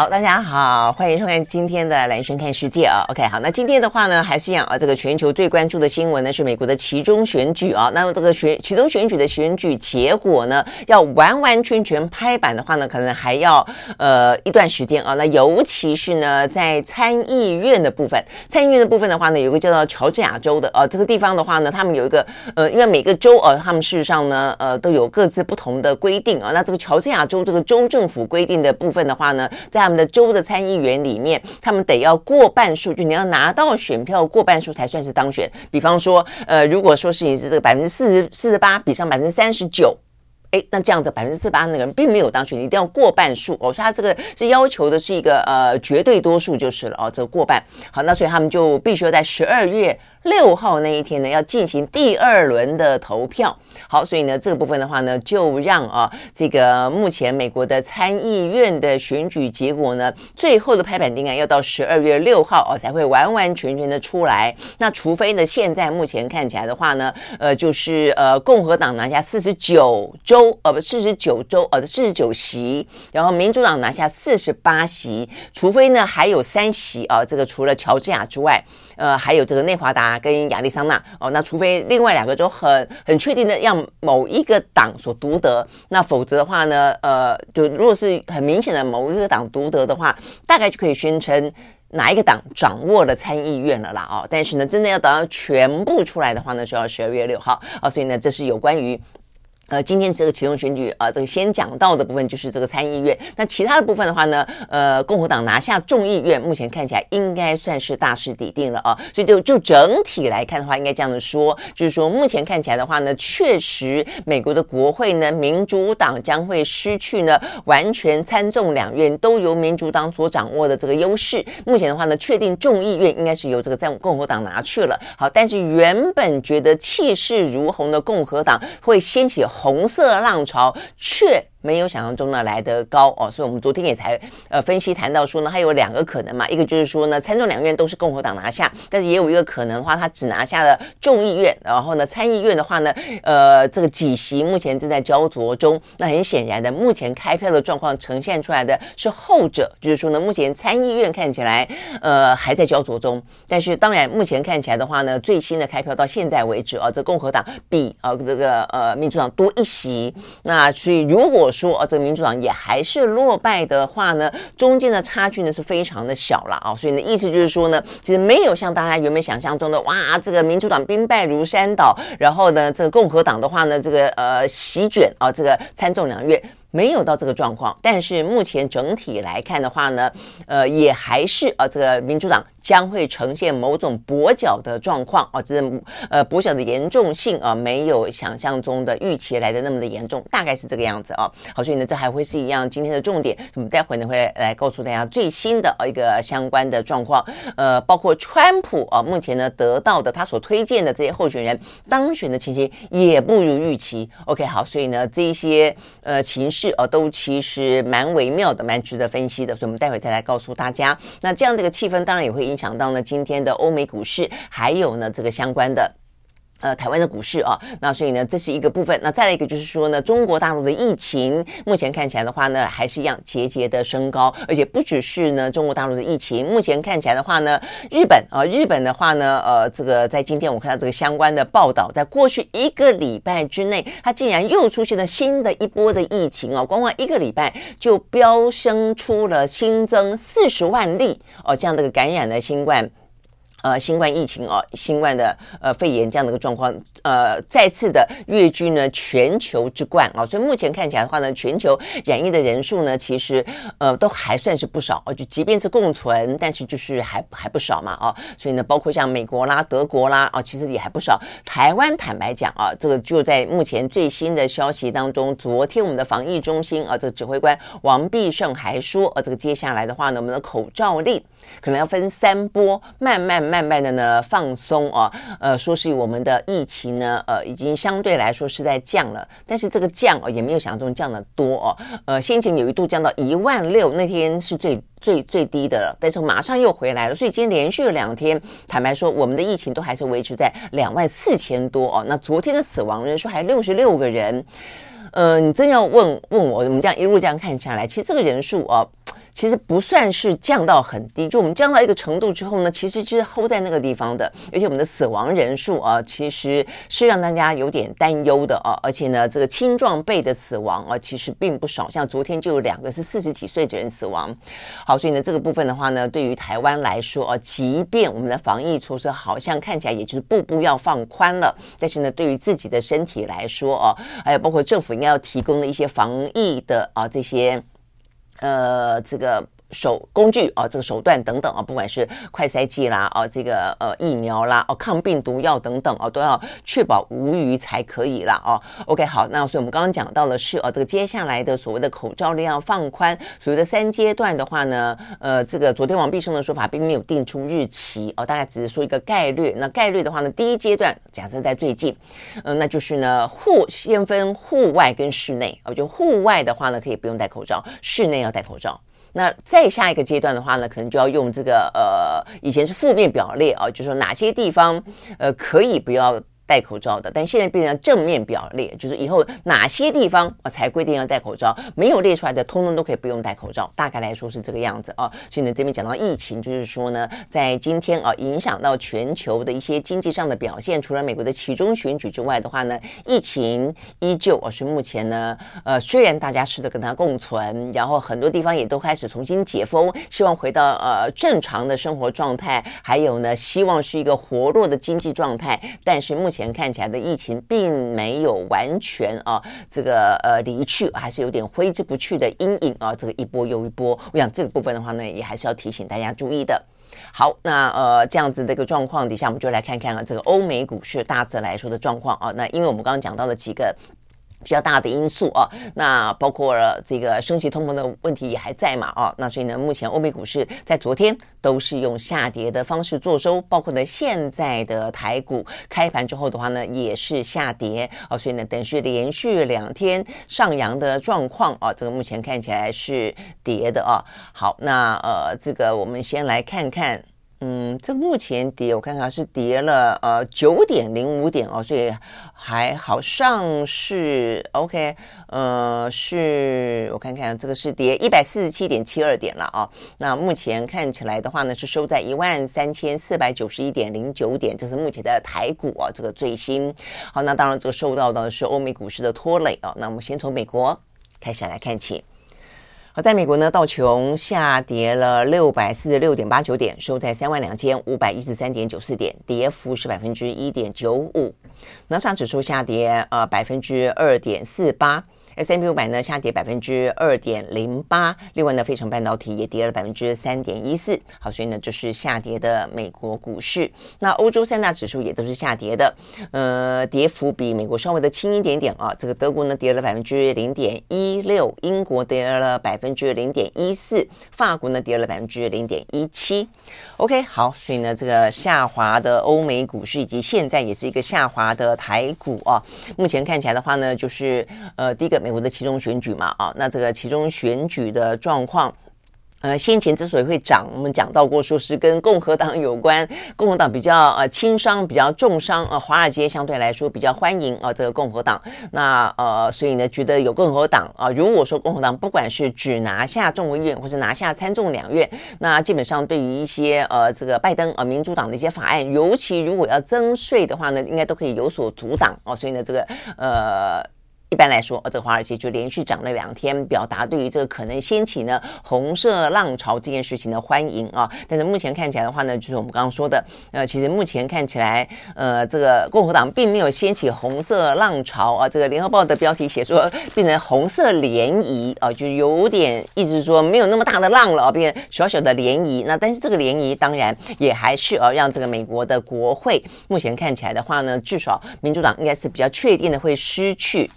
好，大家好，欢迎收看今天的兰萱看世界啊。OK，好，那今天的话呢，还是一样啊，这个全球最关注的新闻呢是美国的其中选举啊。那么这个选其中选举的选举结果呢，要完完全全拍板的话呢，可能还要呃一段时间啊。那尤其是呢，在参议院的部分，参议院的部分的话呢，有个叫做乔治亚州的啊，这个地方的话呢，他们有一个呃，因为每个州呃、他们事实上呢，呃，都有各自不同的规定啊。那这个乔治亚州这个州政府规定的部分的话呢，在们的州的参议员里面，他们得要过半数，就你要拿到选票过半数才算是当选。比方说，呃，如果说是你是这个百分之四十四十八比上百分之三十九，哎，那这样子百分之四十八那个人并没有当选，你一定要过半数哦。所以他这个是要求的是一个呃绝对多数就是了哦，这个过半。好，那所以他们就必须要在十二月。六号那一天呢，要进行第二轮的投票。好，所以呢，这个部分的话呢，就让啊，这个目前美国的参议院的选举结果呢，最后的拍板定案要到十二月六号哦，才会完完全全的出来。那除非呢，现在目前看起来的话呢，呃，就是呃，共和党拿下四十九州，呃，不，四十九州，呃，四十九席，然后民主党拿下四十八席。除非呢，还有三席啊，这个除了乔治亚之外。呃，还有这个内华达跟亚利桑那哦，那除非另外两个州很很确定的让某一个党所独得，那否则的话呢，呃，就如果是很明显的某一个党独得的话，大概就可以宣称哪一个党掌握了参议院了啦哦。但是呢，真的要等到全部出来的话呢，就要十二月六号啊，所以呢，这是有关于。呃，今天这个期中选举啊，这个先讲到的部分就是这个参议院。那其他的部分的话呢，呃，共和党拿下众议院，目前看起来应该算是大势已定了啊。所以就就整体来看的话，应该这样子说，就是说目前看起来的话呢，确实美国的国会呢，民主党将会失去呢完全参众两院都由民主党所掌握的这个优势。目前的话呢，确定众议院应该是由这个在共和党拿去了。好，但是原本觉得气势如虹的共和党会掀起。红色浪潮却。没有想象中的来得高哦，所以我们昨天也才呃分析谈到说呢，它有两个可能嘛，一个就是说呢，参众两院都是共和党拿下，但是也有一个可能的话，他只拿下了众议院，然后呢，参议院的话呢，呃，这个几席目前正在焦灼中。那很显然的，目前开票的状况呈现出来的是后者，就是说呢，目前参议院看起来呃还在焦灼中，但是当然目前看起来的话呢，最新的开票到现在为止啊，这共和党比啊这个呃民主党多一席，那所以如果说啊，这个民主党也还是落败的话呢，中间的差距呢是非常的小了啊，所以呢，意思就是说呢，其实没有像大家原本想象中的哇，这个民主党兵败如山倒，然后呢，这个共和党的话呢，这个呃席卷啊，这个参众两院。没有到这个状况，但是目前整体来看的话呢，呃，也还是呃，这个民主党将会呈现某种跛脚的状况啊，这呃跛脚的严重性啊，没有想象中的预期来的那么的严重，大概是这个样子啊。好，所以呢，这还会是一样今天的重点，我们待会呢会来告诉大家最新的呃一个相关的状况，呃，包括川普啊，目前呢得到的他所推荐的这些候选人当选的情形也不如预期。OK，好，所以呢这一些呃情势。是哦，都其实蛮微妙的，蛮值得分析的，所以我们待会再来告诉大家。那这样这个气氛，当然也会影响到呢今天的欧美股市，还有呢这个相关的。呃，台湾的股市啊，那所以呢，这是一个部分。那再来一个就是说呢，中国大陆的疫情目前看起来的话呢，还是一样节节的升高，而且不只是呢中国大陆的疫情，目前看起来的话呢，日本啊，日本的话呢，呃，这个在今天我看到这个相关的报道，在过去一个礼拜之内，它竟然又出现了新的一波的疫情啊，光光一个礼拜就飙升出了新增四十万例哦，这样的一个感染的新冠。呃，新冠疫情哦，新冠的呃肺炎这样的一个状况，呃，再次的跃居呢全球之冠啊，所以目前看起来的话呢，全球染疫的人数呢，其实呃都还算是不少哦，就即便是共存，但是就是还还不少嘛啊，所以呢，包括像美国啦、德国啦啊，其实也还不少。台湾坦白讲啊，这个就在目前最新的消息当中，昨天我们的防疫中心啊，这个指挥官王必胜还说，啊，这个接下来的话呢，我们的口罩令可能要分三波，慢慢。慢慢的呢放松哦，呃，说是我们的疫情呢，呃，已经相对来说是在降了，但是这个降哦，也没有想象中降得多哦，呃，先前有一度降到一万六，那天是最最最低的了，但是马上又回来了，所以今天连续了两天，坦白说，我们的疫情都还是维持在两万四千多哦，那昨天的死亡人数还六十六个人，呃，你真要问问我，我们这样一路这样看下来，其实这个人数哦。其实不算是降到很低，就我们降到一个程度之后呢，其实就是 hold 在那个地方的，而且我们的死亡人数啊，其实是让大家有点担忧的啊，而且呢，这个青壮辈的死亡啊，其实并不少，像昨天就有两个是四十几岁的人死亡。好，所以呢，这个部分的话呢，对于台湾来说啊，即便我们的防疫措施好像看起来也就是步步要放宽了，但是呢，对于自己的身体来说啊，还有包括政府应该要提供的一些防疫的啊这些。呃，这个。手工具啊，这个手段等等啊，不管是快筛剂啦，啊，这个呃疫苗啦，哦、抗病毒药等等啊，都要确保无虞才可以啦。哦、OK，好，那所以我们刚刚讲到的是啊，这个接下来的所谓的口罩令要放宽，所谓的三阶段的话呢，呃，这个昨天王必胜的说法并没有定出日期哦、大概只是说一个概率。那概率的话呢，第一阶段假设在最近，嗯、那就是呢户先分户外跟室内啊，就户外的话呢可以不用戴口罩，室内要戴口罩。那再下一个阶段的话呢，可能就要用这个呃，以前是负面表列啊，就是说哪些地方呃可以不要。戴口罩的，但现在变成正面表列，就是以后哪些地方啊才规定要戴口罩，没有列出来的，通通都可以不用戴口罩。大概来说是这个样子啊。所以呢，这边讲到疫情，就是说呢，在今天啊，影响到全球的一些经济上的表现，除了美国的其中选举之外的话呢，疫情依旧啊是目前呢，呃，虽然大家试着跟它共存，然后很多地方也都开始重新解封，希望回到呃正常的生活状态，还有呢，希望是一个活络的经济状态，但是目前。前看起来的疫情并没有完全啊，这个呃离去，还是有点挥之不去的阴影啊，这个一波又一波。我想这个部分的话呢，也还是要提醒大家注意的。好，那呃这样子的一个状况底下，我们就来看看啊，这个欧美股市大致来说的状况啊。那因为我们刚刚讲到了几个。比较大的因素啊，那包括了这个升级通膨的问题也还在嘛啊，那所以呢，目前欧美股市在昨天都是用下跌的方式做收，包括呢现在的台股开盘之后的话呢，也是下跌啊，所以呢，等于是连续两天上扬的状况啊，这个目前看起来是跌的啊。好，那呃，这个我们先来看看。嗯，这个目前跌，我看看是跌了呃九点零五点哦，所以还好像是 OK，呃，是我看看这个是跌一百四十七点七二点了啊。那目前看起来的话呢，是收在一万三千四百九十一点零九点，这是目前的台股啊，这个最新。好，那当然这个受到的是欧美股市的拖累啊。那我们先从美国开始来看起。好，在美国呢，道琼下跌了六百四十六点八九点，收在三万两千五百一十三点九四点，跌幅是百分之一点九五。纳斯达克指数下跌呃百分之二点四八。S&P 500呢下跌百分之二点零八，另外呢，费城半导体也跌了百分之三点一四。好，所以呢，就是下跌的美国股市。那欧洲三大指数也都是下跌的，呃，跌幅比美国稍微的轻一点点啊。这个德国呢跌了百分之零点一六，英国跌了百分之零点一四，法国呢跌了百分之零点一七。OK，好，所以呢，这个下滑的欧美股市以及现在也是一个下滑的台股啊。目前看起来的话呢，就是呃，第一个美。美国的其中选举嘛，啊，那这个其中选举的状况，呃，先前之所以会涨，我们讲到过，说是跟共和党有关，共和党比较呃轻伤，比较重伤，呃，华尔街相对来说比较欢迎啊、这个共和党，那呃，所以呢，觉得有共和党啊、如果说共和党不管是只拿下众议院，或是拿下参众两院，那基本上对于一些呃这个拜登啊、呃、民主党的一些法案，尤其如果要增税的话呢，应该都可以有所阻挡哦、所以呢，这个呃。一般来说，呃，这个华尔街就连续涨了两天，表达对于这个可能掀起呢红色浪潮这件事情的欢迎啊。但是目前看起来的话呢，就是我们刚刚说的，呃，其实目前看起来，呃，这个共和党并没有掀起红色浪潮啊。这个联合报的标题写说变成红色涟漪啊，就有点意思说没有那么大的浪了，变小小的涟漪。那但是这个涟漪当然也还是呃让这个美国的国会目前看起来的话呢，至少民主党应该是比较确定的会失去。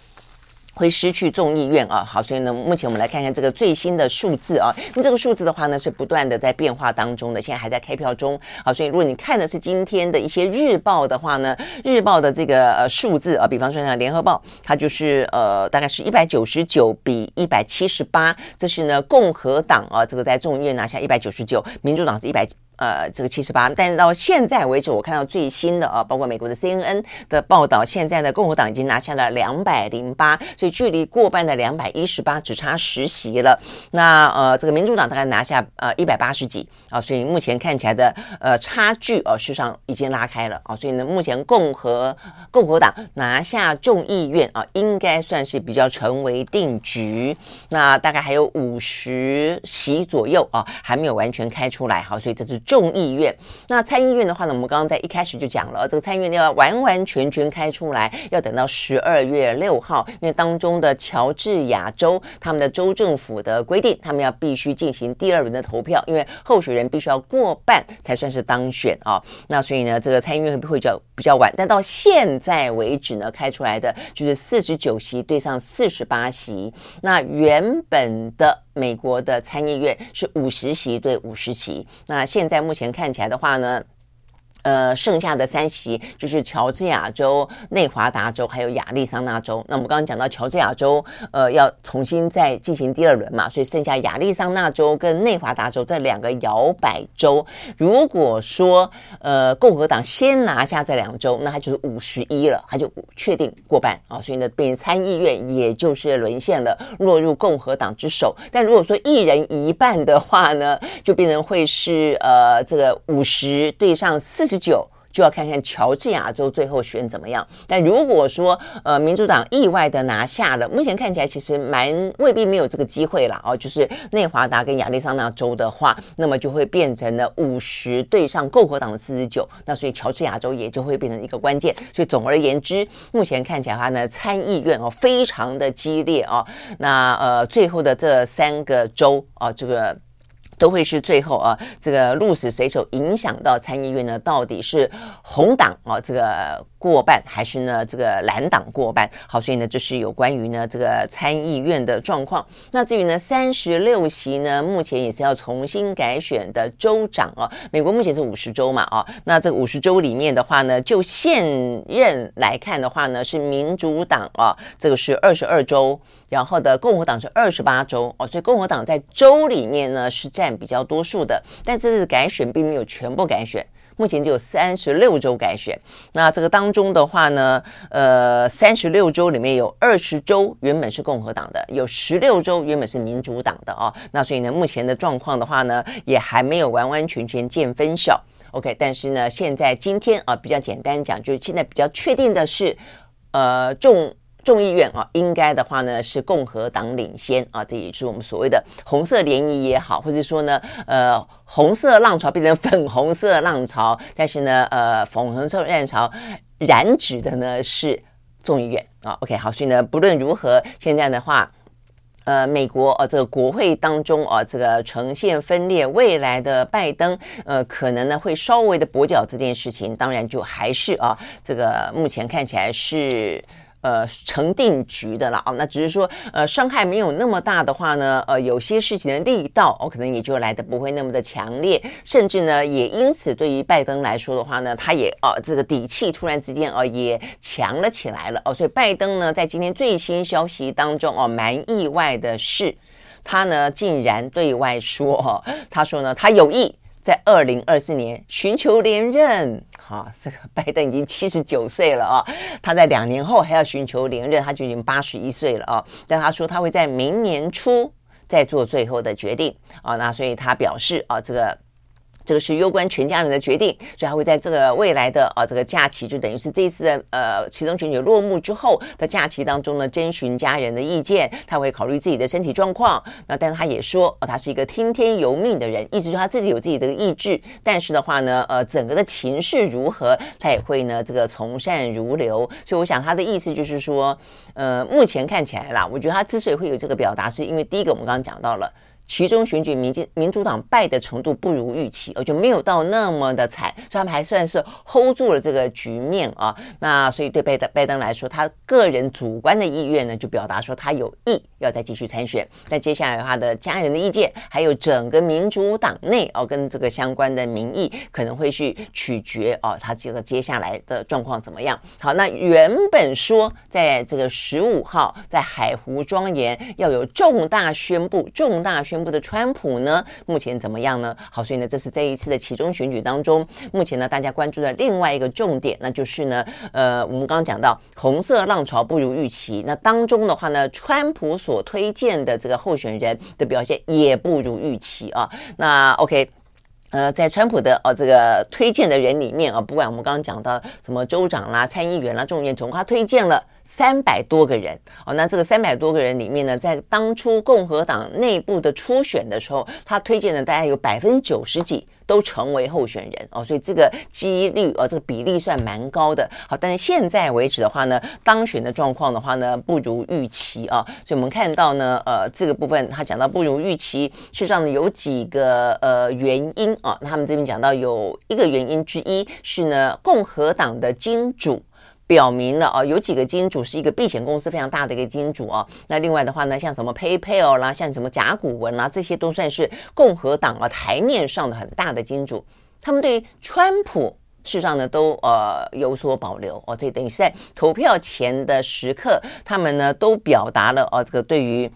会失去众议院啊，好，所以呢，目前我们来看看这个最新的数字啊。那这个数字的话呢，是不断的在变化当中的，现在还在开票中。好，所以如果你看的是今天的一些日报的话呢，日报的这个呃数字啊，比方说像联合报，它就是呃大概是一百九十九比一百七十八，这是呢共和党啊，这个在众议院拿下一百九十九，民主党是一百。呃，这个七十八，但是到现在为止，我看到最新的啊，包括美国的 CNN 的报道，现在的共和党已经拿下了两百零八，所以距离过半的两百一十八只差十席了。那呃，这个民主党大概拿下呃一百八十几啊，所以目前看起来的呃差距啊，事实上已经拉开了啊，所以呢，目前共和共和党拿下众议院啊，应该算是比较成为定局。那大概还有五十席左右啊，还没有完全开出来，好，所以这是。众议院，那参议院的话呢，我们刚刚在一开始就讲了，这个参议院要完完全全开出来，要等到十二月六号，因为当中的乔治亚州他们的州政府的规定，他们要必须进行第二轮的投票，因为候选人必须要过半才算是当选啊。那所以呢，这个参议院会比较比较晚，但到现在为止呢，开出来的就是四十九席对上四十八席，那原本的。美国的参议院是五十席对五十席，那现在目前看起来的话呢，呃，剩下的三席就是乔治亚州、内华达州还有亚利桑那州。那我们刚刚讲到乔治亚州，呃，要重新再进行第二轮嘛，所以剩下亚利桑那州跟内华达州这两个摇摆州。如果说呃共和党先拿下这两州，那他就是五十一了，他就确定过半啊。所以呢，变参议院也就是沦陷了，落入共和党之手。但如果说一人一半的话呢，就变成会是呃这个五十对上四十。十九就要看看乔治亚州最后选怎么样。但如果说呃民主党意外的拿下了，目前看起来其实蛮未必没有这个机会了哦。就是内华达跟亚利桑那州的话，那么就会变成了五十对上共和党的四十九。那所以乔治亚州也就会变成一个关键。所以总而言之，目前看起来的话呢，参议院哦非常的激烈哦。那呃最后的这三个州哦这个。都会是最后啊，这个鹿死谁手影响到参议院呢？到底是红党啊这个过半，还是呢这个蓝党过半？好，所以呢这是有关于呢这个参议院的状况。那至于呢三十六席呢，目前也是要重新改选的州长啊。美国目前是五十州嘛啊，那这五十州里面的话呢，就现任来看的话呢，是民主党啊，这个是二十二州。然后的共和党是二十八州哦，所以共和党在州里面呢是占比较多数的，但这次改选并没有全部改选，目前只有三十六州改选。那这个当中的话呢，呃，三十六州里面有二十州原本是共和党的，有十六州原本是民主党的哦。那所以呢，目前的状况的话呢，也还没有完完全全见分晓。OK，但是呢，现在今天啊，比较简单讲，就是现在比较确定的是，呃，众。众议院啊，应该的话呢是共和党领先啊，这也是我们所谓的红色涟漪也好，或者说呢，呃，红色浪潮变成粉红色浪潮，但是呢，呃，粉红色浪潮染指的呢是众议院啊。OK，好，所以呢，不论如何，现在的话，呃，美国呃这个国会当中啊，这个呈现分裂，未来的拜登呃，可能呢会稍微的跛脚这件事情，当然就还是啊，这个目前看起来是。呃，成定局的了啊，那只是说，呃，伤害没有那么大的话呢，呃，有些事情的力道，哦、可能也就来的不会那么的强烈，甚至呢，也因此对于拜登来说的话呢，他也哦、这个底气突然之间哦、也强了起来了哦，所以拜登呢，在今天最新消息当中哦，蛮意外的是，他呢竟然对外说，哦、他说呢，他有意。在二零二四年寻求连任，啊，这个拜登已经七十九岁了啊，他在两年后还要寻求连任，他就已经八十一岁了啊。但他说他会在明年初再做最后的决定啊，那所以他表示啊，这个。这个是攸关全家人的决定，所以他会在这个未来的啊这个假期，就等于是这一次的呃其中选举落幕之后的假期当中呢，征询家人的意见，他会考虑自己的身体状况。那但是他也说，哦，他是一个听天由命的人，意思说他自己有自己的意志。但是的话呢，呃，整个的情势如何，他也会呢这个从善如流。所以我想他的意思就是说，呃，目前看起来啦，我觉得他之所以会有这个表达，是因为第一个我们刚刚讲到了。其中选举民进民主党败的程度不如预期，而就没有到那么的惨，所以他们还算是 hold 住了这个局面啊。那所以对拜登拜登来说，他个人主观的意愿呢，就表达说他有意要再继续参选。那接下来他的家人的意见，还有整个民主党内哦、跟这个相关的民意，可能会去取决哦、他这个接下来的状况怎么样。好，那原本说在这个十五号在海湖庄严要有重大宣布，重大宣。宣布的川普呢，目前怎么样呢？好，所以呢，这是这一次的其中选举当中，目前呢，大家关注的另外一个重点，那就是呢，呃，我们刚刚讲到红色浪潮不如预期，那当中的话呢，川普所推荐的这个候选人的表现也不如预期啊。那 OK。呃，在川普的哦这个推荐的人里面啊，不管我们刚刚讲到什么州长啦、参议员啦、众议员总共他推荐了三百多个人哦。那这个三百多个人里面呢，在当初共和党内部的初选的时候，他推荐的大概有百分之九十几。都成为候选人哦，所以这个几率哦，这个比例算蛮高的。好，但是现在为止的话呢，当选的状况的话呢，不如预期啊。所以我们看到呢，呃，这个部分他讲到不如预期，事实上呢有几个呃原因啊。他们这边讲到有一个原因之一是呢，共和党的金主。表明了啊，有几个金主是一个避险公司非常大的一个金主啊。那另外的话呢，像什么 PayPal 啦，像什么甲骨文啦，这些都算是共和党啊台面上的很大的金主。他们对于川普事实上呢都呃有所保留哦。这等于是在投票前的时刻，他们呢都表达了哦这个对于。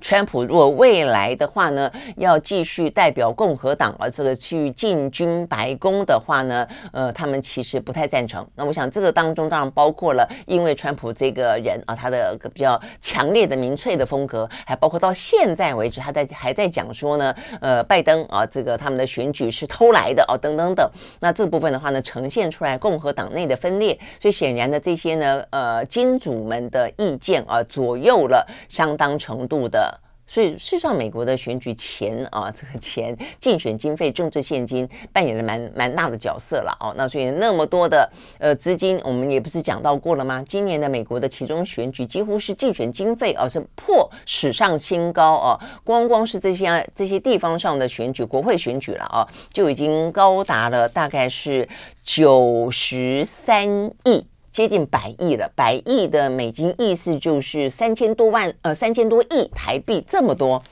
川普如果未来的话呢，要继续代表共和党啊，这个去进军白宫的话呢，呃，他们其实不太赞成。那我想这个当中当然包括了，因为川普这个人啊，他的比较强烈的民粹的风格，还包括到现在为止，他在还在讲说呢，呃，拜登啊，这个他们的选举是偷来的啊，等等等。那这部分的话呢，呈现出来共和党内的分裂，所以显然的这些呢，呃，金主们的意见啊，左右了相当程度的。所以，事实上，美国的选举钱啊，这个钱竞选经费、政治献金扮演了蛮蛮大的角色了哦。那所以那么多的呃资金，我们也不是讲到过了吗？今年的美国的其中选举几乎是竞选经费而、啊、是破史上新高、啊。光光是这些这些地方上的选举，国会选举了啊，就已经高达了大概是九十三亿。接近百亿了，百亿的美金，意思就是三千多万，呃，三千多亿台币这么多。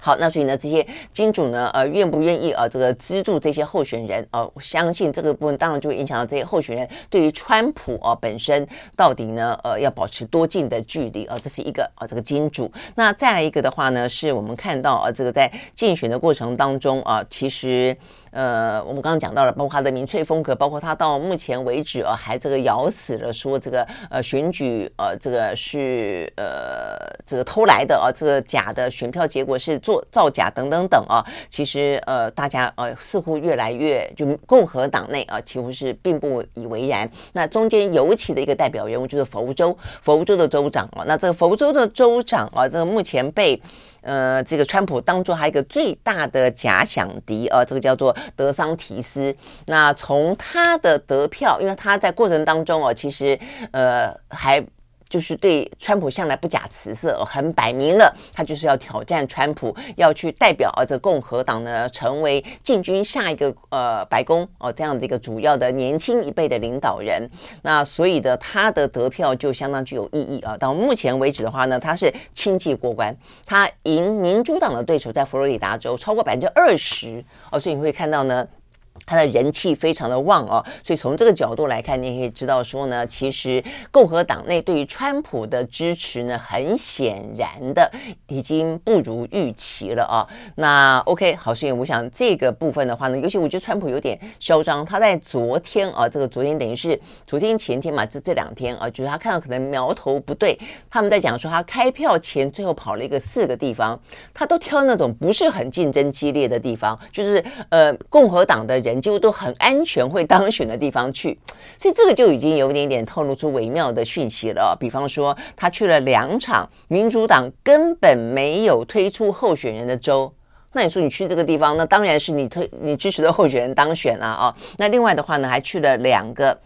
好，那所以呢，这些金主呢，呃，愿不愿意呃，这个资助这些候选人？呃，我相信这个部分当然就会影响到这些候选人对于川普啊、呃、本身到底呢，呃，要保持多近的距离啊、呃？这是一个啊、呃，这个金主。那再来一个的话呢，是我们看到啊、呃，这个在竞选的过程当中啊、呃，其实。呃，我们刚刚讲到了，包括他的民粹风格，包括他到目前为止啊，还这个咬死了说这个呃选举呃这个是呃这个偷来的啊，这个假的选票结果是做造假等等等啊。其实呃大家呃似乎越来越就共和党内啊，几乎是并不以为然。那中间尤其的一个代表人物就是佛州，佛州的州长啊，那这个佛州的州长啊，这个目前被。呃，这个川普当做他一个最大的假想敌啊，这个叫做德桑提斯。那从他的得票，因为他在过程当中哦，其实呃还。就是对川普向来不假辞色，很摆明了，他就是要挑战川普，要去代表啊这共和党呢，成为进军下一个呃白宫哦这样的一个主要的年轻一辈的领导人。那所以的他的得票就相当具有意义啊。到目前为止的话呢，他是轻骑过关，他赢民主党的对手在佛罗里达州超过百分之二十哦，所以你会看到呢。他的人气非常的旺哦，所以从这个角度来看，你可以知道说呢，其实共和党内对于川普的支持呢，很显然的已经不如预期了啊。那 OK，好，所以我想这个部分的话呢，尤其我觉得川普有点嚣张，他在昨天啊，这个昨天等于是昨天前天嘛，这这两天啊，就是他看到可能苗头不对，他们在讲说他开票前最后跑了一个四个地方，他都挑那种不是很竞争激烈的地方，就是呃共和党的人。几乎都很安全会当选的地方去，所以这个就已经有一点点透露出微妙的讯息了。比方说，他去了两场民主党根本没有推出候选人的州，那你说你去这个地方，那当然是你推你支持的候选人当选了啊。那另外的话呢，还去了两个。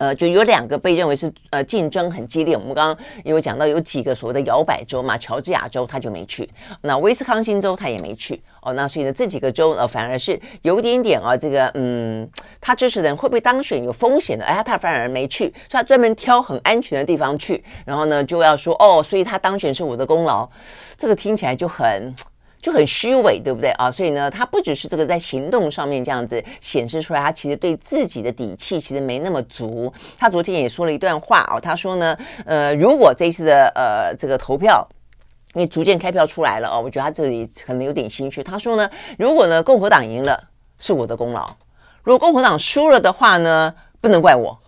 呃，就有两个被认为是呃竞争很激烈。我们刚刚有讲到有几个所谓的摇摆州嘛，乔治亚州他就没去，那威斯康星州他也没去哦。那所以呢，这几个州呃反而是有点点啊，这个嗯，他支持人会不会当选有风险的，哎，他反而没去，所以他专门挑很安全的地方去，然后呢就要说哦，所以他当选是我的功劳，这个听起来就很。就很虚伪，对不对啊？所以呢，他不只是这个在行动上面这样子显示出来，他其实对自己的底气其实没那么足。他昨天也说了一段话哦，他说呢，呃，如果这一次的呃这个投票，因为逐渐开票出来了哦，我觉得他这里可能有点心虚。他说呢，如果呢共和党赢了是我的功劳，如果共和党输了的话呢，不能怪我。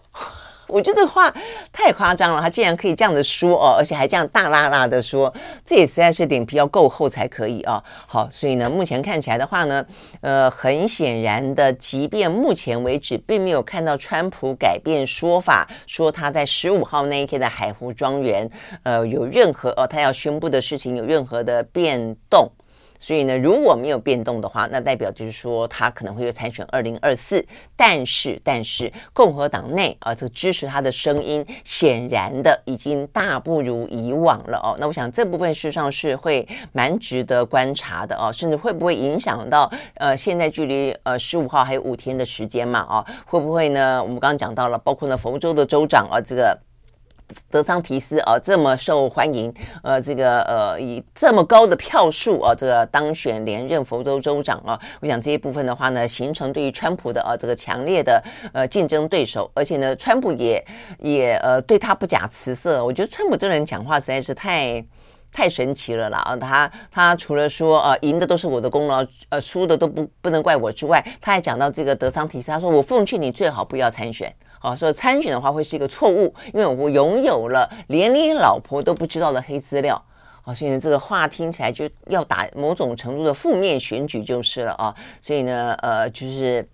我觉得这话太夸张了，他竟然可以这样子说哦，而且还这样大拉拉的说，这也实在是脸皮要够厚才可以啊。好，所以呢，目前看起来的话呢，呃，很显然的，即便目前为止并没有看到川普改变说法，说他在十五号那一天的海湖庄园，呃，有任何哦，他要宣布的事情有任何的变动。所以呢，如果没有变动的话，那代表就是说他可能会有参选二零二四。但是，但是共和党内啊，这个支持他的声音显然的已经大不如以往了哦。那我想这部分事实上是会蛮值得观察的哦，甚至会不会影响到呃，现在距离呃十五号还有五天的时间嘛？哦，会不会呢？我们刚刚讲到了，包括呢佛州的州长啊，这个。德桑提斯啊，这么受欢迎，呃，这个呃，以这么高的票数啊，这个当选连任佛州州长啊，我想这一部分的话呢，形成对于川普的啊这个强烈的呃竞争对手，而且呢，川普也也呃对他不假辞色。我觉得川普这个人讲话实在是太太神奇了啦啊，他他除了说呃赢的都是我的功劳，呃输的都不不能怪我之外，他还讲到这个德桑提斯，他说我奉劝你最好不要参选。啊，说参选的话会是一个错误，因为我拥有了连你老婆都不知道的黑资料。啊，所以呢，这个话听起来就要打某种程度的负面选举就是了啊。所以呢，呃，就是。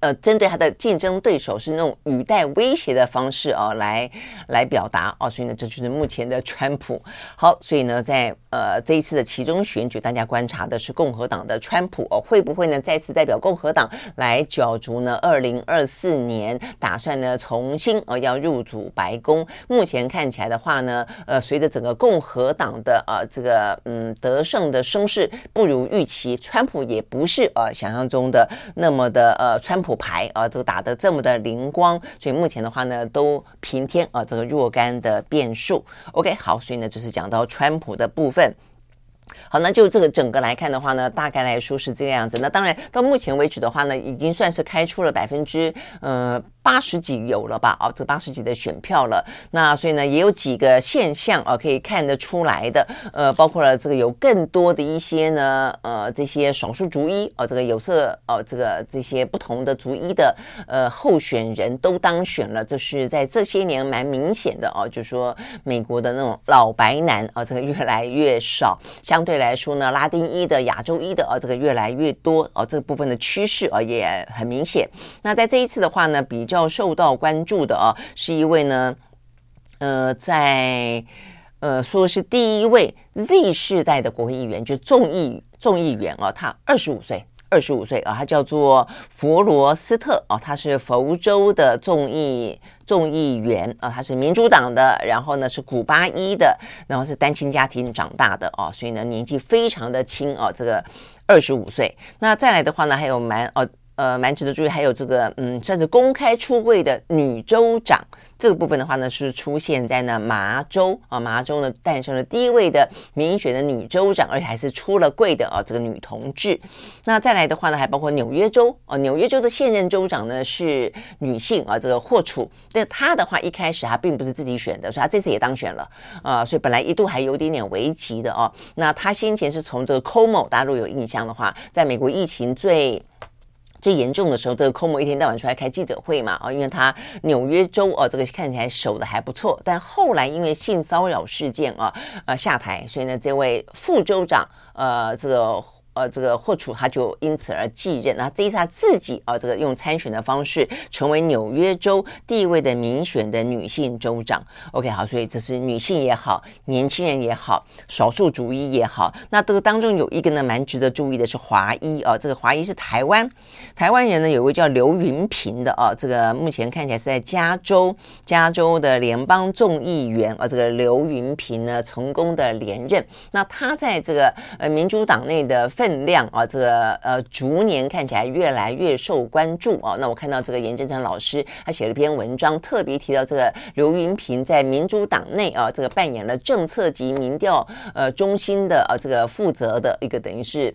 呃，针对他的竞争对手是那种语带威胁的方式啊，来来表达啊，所以呢，这就是目前的川普。好，所以呢，在呃这一次的其中选举，大家观察的是共和党的川普哦，会不会呢再次代表共和党来角逐呢？二零二四年打算呢重新呃要入主白宫。目前看起来的话呢，呃，随着整个共和党的呃这个嗯得胜的声势不如预期，川普也不是呃想象中的那么的呃。川普牌啊，这个打得这么的灵光，所以目前的话呢，都平添啊这个若干的变数。OK，好，所以呢，就是讲到川普的部分。分。好，那就这个整个来看的话呢，大概来说是这个样子。那当然到目前为止的话呢，已经算是开出了百分之呃。八十几有了吧？哦，这八十几的选票了。那所以呢，也有几个现象啊，可以看得出来的。呃，包括了这个有更多的一些呢，呃，这些少数族裔哦，这个有色哦，这个这些不同的族裔的呃候选人都当选了。这是在这些年蛮明显的哦，就是说美国的那种老白男啊，这个越来越少。像相对来说呢，拉丁裔的、亚洲裔的啊，这个越来越多哦，这个部分的趋势啊也很明显。那在这一次的话呢，比较受到关注的啊，是一位呢，呃，在呃说是第一位 Z 世代的国会议员，就众议众议员啊，他二十五岁，二十五岁啊，他叫做弗罗斯特啊，他是佛州的众议众议员啊，他是民主党的，然后呢是古巴裔的，然后是单亲家庭长大的啊，所以呢年纪非常的轻啊，这个二十五岁。那再来的话呢，还有蛮哦。呃，蛮值得注意，还有这个，嗯，算是公开出柜的女州长这个部分的话呢，是出现在呢麻州啊，麻州呢诞生了第一位的民选的女州长，而且还是出了柜的啊，这个女同志。那再来的话呢，还包括纽约州啊，纽约州的现任州长呢是女性啊，这个霍楚。但她的话一开始她并不是自己选的，所以她这次也当选了啊，所以本来一度还有点点危急的哦。那她先前是从这个 Como，大家如果有印象的话，在美国疫情最最严重的时候，这个科莫一天到晚出来开记者会嘛，啊，因为他纽约州啊，这个看起来守的还不错，但后来因为性骚扰事件啊，呃下台，所以呢，这位副州长，呃，这个。呃这个霍楚他就因此而继任。那这一次他自己啊、这个用参选的方式成为纽约州第一位的民选的女性州长。OK，好，所以这是女性也好，年轻人也好，少数族裔也好。那这个当中有一个呢蛮值得注意的是华裔啊、这个华裔是台湾台湾人呢，有位叫刘云平的啊、这个目前看起来是在加州加州的联邦众议员啊、这个刘云平呢成功的连任。那他在这个呃民主党内的份分量啊，这个呃逐年看起来越来越受关注啊。那我看到这个严正成老师他写了一篇文章，特别提到这个刘云平在民主党内啊，这个扮演了政策及民调呃中心的啊这个负责的一个等于是。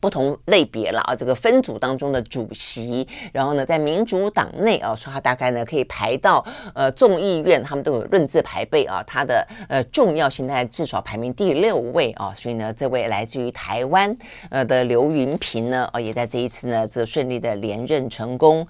不同类别了啊，这个分组当中的主席，然后呢，在民主党内啊，说他大概呢可以排到呃众议院，他们都有论字排辈啊，他的呃重要性大概至少排名第六位啊，所以呢，这位来自于台湾呃的刘云平呢，啊，也在这一次呢，这顺利的连任成功。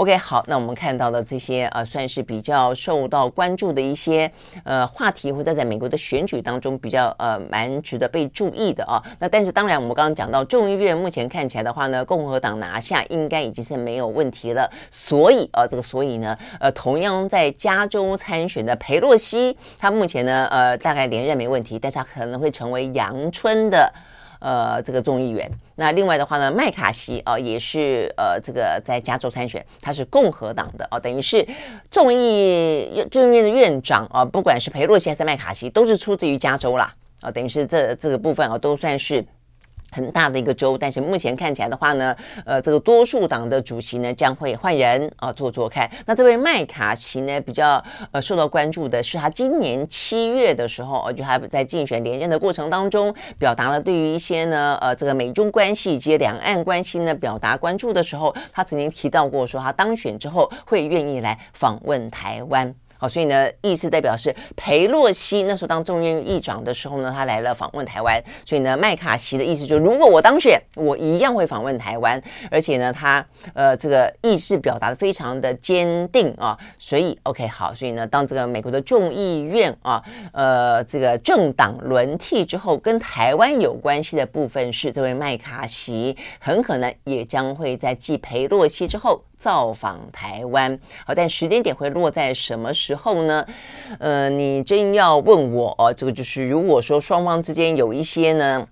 OK，好，那我们看到的这些呃，算是比较受到关注的一些呃话题，或者在美国的选举当中比较呃蛮值得被注意的啊。那但是当然，我们刚刚讲到众议院目前看起来的话呢，共和党拿下应该已经是没有问题了。所以啊，这个所以呢，呃，同样在加州参选的裴洛西，他目前呢，呃，大概连任没问题，但是他可能会成为阳春的。呃，这个众议员，那另外的话呢，麦卡锡啊、也是呃，这个在加州参选，他是共和党的哦、等于是众议众议院的院长啊、不管是佩洛西还是麦卡锡，都是出自于加州啦啊、等于是这这个部分啊，都算是。很大的一个州，但是目前看起来的话呢，呃，这个多数党的主席呢将会换人啊，做做看。那这位麦卡锡呢，比较呃受到关注的是，他今年七月的时候，就他在竞选连任的过程当中，表达了对于一些呢，呃，这个美中关系以及两岸关系呢，表达关注的时候，他曾经提到过说，他当选之后会愿意来访问台湾。好，所以呢，意思代表是裴洛西那时候当众议院议长的时候呢，他来了访问台湾。所以呢，麦卡锡的意思就是，如果我当选，我一样会访问台湾。而且呢，他呃这个意思表达的非常的坚定啊。所以 OK 好，所以呢，当这个美国的众议院啊，呃这个政党轮替之后，跟台湾有关系的部分是这位麦卡锡很可能也将会在继裴洛西之后。造访台湾，好，但时间点会落在什么时候呢？呃，你真要问我哦，这个就是如果说双方之间有一些呢。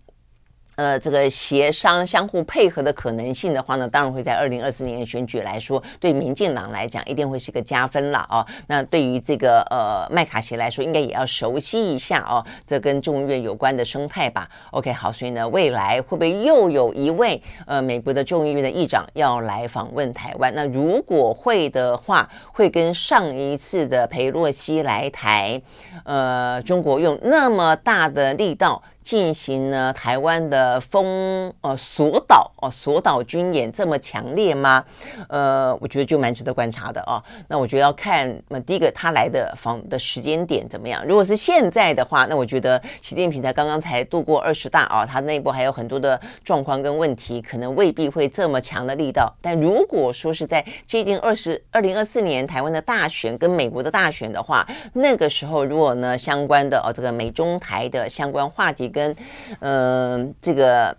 呃，这个协商、相互配合的可能性的话呢，当然会在二零二四年选举来说，对民进党来讲一定会是一个加分了哦。那对于这个呃麦卡锡来说，应该也要熟悉一下哦，这跟众议院有关的生态吧。OK，好，所以呢，未来会不会又有一位呃美国的众议院的议长要来访问台湾？那如果会的话，会跟上一次的裴洛西来台，呃，中国用那么大的力道。进行呢台湾的封呃锁岛哦锁岛军演这么强烈吗？呃，我觉得就蛮值得观察的哦。那我觉得要看那第一个他来的访的时间点怎么样。如果是现在的话，那我觉得习近平才刚刚才度过二十大啊，他内部还有很多的状况跟问题，可能未必会这么强的力道。但如果说是在接近二十二零二四年台湾的大选跟美国的大选的话，那个时候如果呢相关的哦这个美中台的相关话题。跟嗯、这个。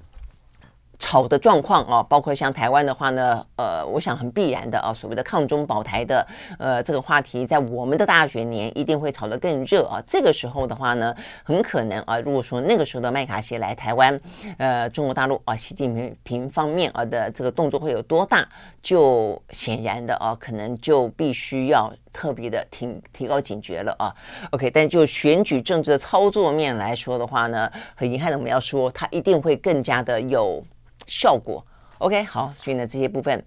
吵的状况啊，包括像台湾的话呢，呃，我想很必然的啊，所谓的抗中保台的呃这个话题，在我们的大选年一定会吵得更热啊。这个时候的话呢，很可能啊，如果说那个时候的麦卡锡来台湾，呃，中国大陆啊，习近平平方面啊的这个动作会有多大，就显然的啊，可能就必须要特别的提提高警觉了啊。OK，但就选举政治的操作面来说的话呢，很遗憾的我们要说，它一定会更加的有。效果，OK，好，所以呢，这些部分。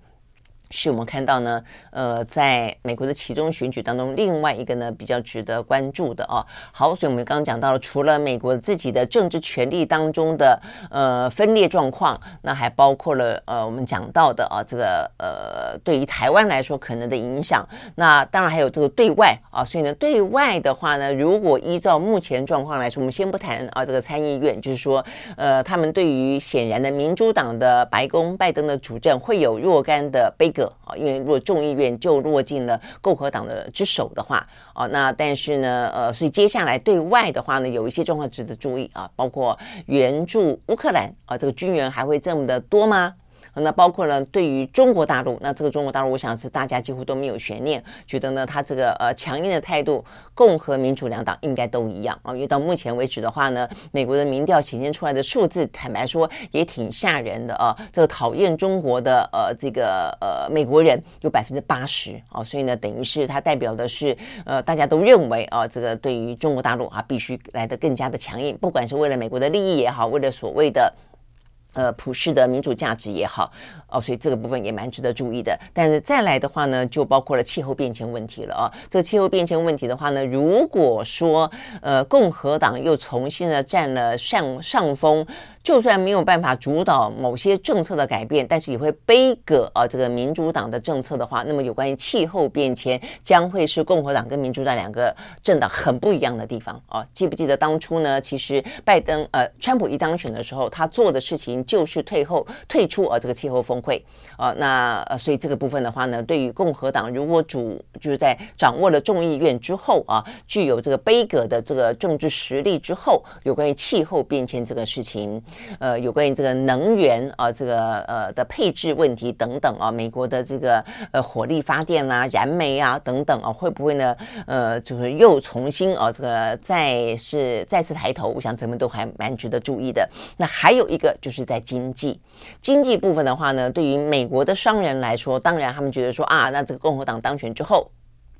是我们看到呢，呃，在美国的其中选举当中，另外一个呢比较值得关注的哦。好，所以我们刚刚讲到了，除了美国自己的政治权力当中的呃分裂状况，那还包括了呃我们讲到的啊这个呃对于台湾来说可能的影响。那当然还有这个对外啊，所以呢对外的话呢，如果依照目前状况来说，我们先不谈啊这个参议院，就是说呃他们对于显然的民主党的白宫拜登的主政会有若干的杯葛。啊，因为如果众议院就落进了共和党的之手的话，啊，那但是呢，呃，所以接下来对外的话呢，有一些状况值得注意啊，包括援助乌克兰啊，这个军援还会这么的多吗？那包括呢，对于中国大陆，那这个中国大陆，我想是大家几乎都没有悬念，觉得呢，他这个呃强硬的态度，共和民主两党应该都一样啊。因为到目前为止的话呢，美国的民调显现出来的数字，坦白说也挺吓人的啊。这个讨厌中国的呃这个呃美国人有百分之八十啊，所以呢，等于是它代表的是呃大家都认为啊，这个对于中国大陆啊，必须来得更加的强硬，不管是为了美国的利益也好，为了所谓的。呃，普世的民主价值也好，哦，所以这个部分也蛮值得注意的。但是再来的话呢，就包括了气候变迁问题了啊。这个气候变迁问题的话呢，如果说呃共和党又重新的占了上上风。就算没有办法主导某些政策的改变，但是也会杯葛啊这个民主党的政策的话，那么有关于气候变迁将会是共和党跟民主党两个政党很不一样的地方啊。记不记得当初呢？其实拜登呃，川普一当选的时候，他做的事情就是退后退出啊这个气候峰会啊。那呃，所以这个部分的话呢，对于共和党如果主就是在掌握了众议院之后啊，具有这个杯葛的这个政治实力之后，有关于气候变迁这个事情。呃，有关于这个能源啊，这个呃的配置问题等等啊，美国的这个呃火力发电啦、啊、燃煤啊等等啊，会不会呢？呃，就是又重新啊，这个再是再次抬头，我想咱们都还蛮值得注意的。那还有一个就是在经济经济部分的话呢，对于美国的商人来说，当然他们觉得说啊，那这个共和党当选之后。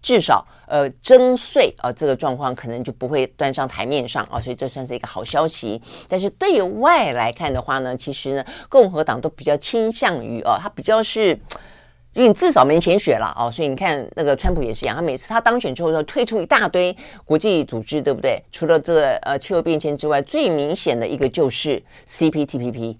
至少，呃，征税啊，这个状况可能就不会端上台面上啊，所以这算是一个好消息。但是对外来看的话呢，其实呢，共和党都比较倾向于啊，他比较是，因为你至少没钱选了哦，所以你看那个川普也是一样，他每次他当选之后要退出一大堆国际组织，对不对？除了这个呃气候变迁之外，最明显的一个就是 CPTPP。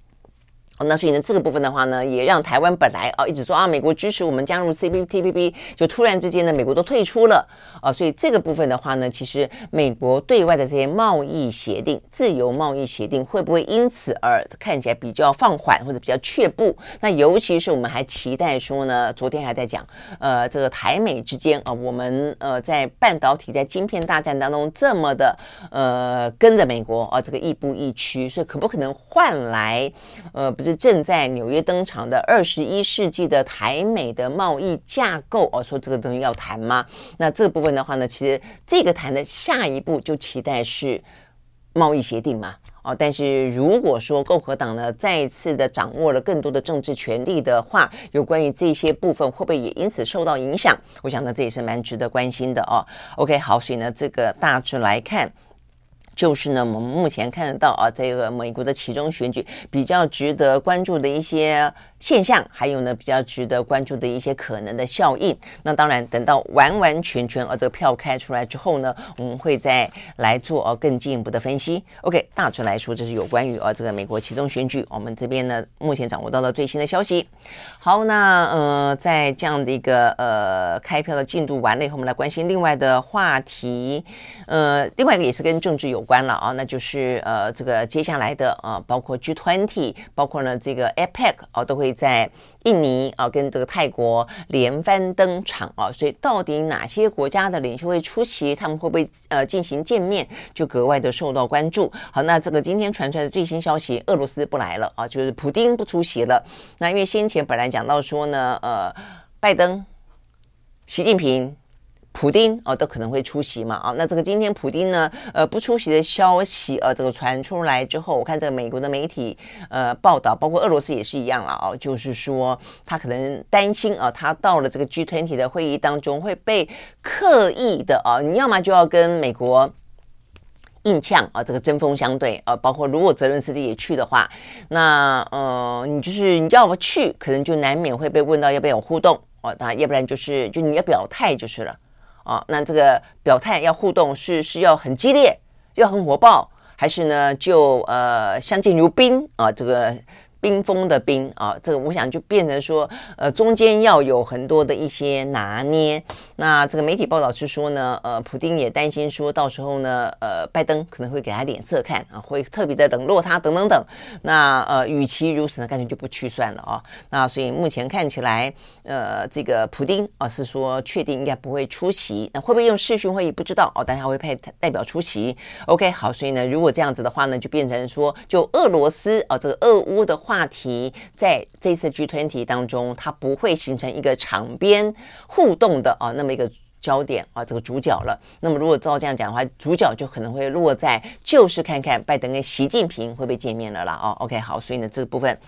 那所以呢，这个部分的话呢，也让台湾本来啊一直说啊，美国支持我们加入 CPTPP，就突然之间呢，美国都退出了啊。所以这个部分的话呢，其实美国对外的这些贸易协定、自由贸易协定，会不会因此而看起来比较放缓或者比较却步？那尤其是我们还期待说呢，昨天还在讲，呃，这个台美之间啊，我们呃在半导体在晶片大战当中这么的呃跟着美国啊，这个亦步亦趋，所以可不可能换来呃不是？正在纽约登场的二十一世纪的台美的贸易架构哦，说这个东西要谈吗？那这部分的话呢，其实这个谈的下一步就期待是贸易协定嘛哦。但是如果说共和党呢再一次的掌握了更多的政治权力的话，有关于这些部分会不会也因此受到影响？我想呢这也是蛮值得关心的哦。OK，好，所以呢这个大致来看。就是呢，我们目前看得到啊，这个美国的其中选举比较值得关注的一些现象，还有呢比较值得关注的一些可能的效应。那当然，等到完完全全啊这个票开出来之后呢，我们会再来做啊更进一步的分析。OK，大致来说，这是有关于啊这个美国其中选举，我们这边呢目前掌握到了最新的消息。好，那呃在这样的一个呃开票的进度完了以后，我们来关心另外的话题。呃，另外一个也是跟政治有关了啊，那就是呃，这个接下来的啊，包括 G20，包括呢这个 APEC 啊，都会在印尼啊跟这个泰国连番登场啊，所以到底哪些国家的领袖会出席，他们会不会呃进行见面，就格外的受到关注。好，那这个今天传出来的最新消息，俄罗斯不来了啊，就是普京不出席了。那因为先前本来讲到说呢，呃，拜登、习近平。普丁哦，都可能会出席嘛啊，那这个今天普丁呢，呃，不出席的消息，呃，这个传出来之后，我看这个美国的媒体呃报道，包括俄罗斯也是一样了啊，就是说他可能担心啊，他到了这个 G20 的会议当中会被刻意的啊，你要么就要跟美国硬呛啊，这个针锋相对啊，包括如果泽伦斯基也去的话，那呃，你就是你要不去，可能就难免会被问到要不要有互动哦，那要不然就是就你要表态就是了。啊，那这个表态要互动是是要很激烈，要很火爆，还是呢就呃相敬如宾啊？这个冰封的冰啊，这个我想就变成说，呃，中间要有很多的一些拿捏。那这个媒体报道是说呢，呃，普丁也担心说到时候呢，呃，拜登可能会给他脸色看啊，会特别的冷落他等等等。那呃，与其如此呢，干脆就不去算了啊。那所以目前看起来，呃，这个普丁啊是说确定应该不会出席，那会不会用视讯会议不知道哦，但他会派代表出席。OK，好，所以呢，如果这样子的话呢，就变成说，就俄罗斯啊，这个俄乌的话。话题在这次 G20 当中，它不会形成一个长边互动的啊，那么一个焦点啊，这个主角了。那么如果照这样讲的话，主角就可能会落在就是看看拜登跟习近平会不会见面了啦。哦，OK，好，所以呢，这个部分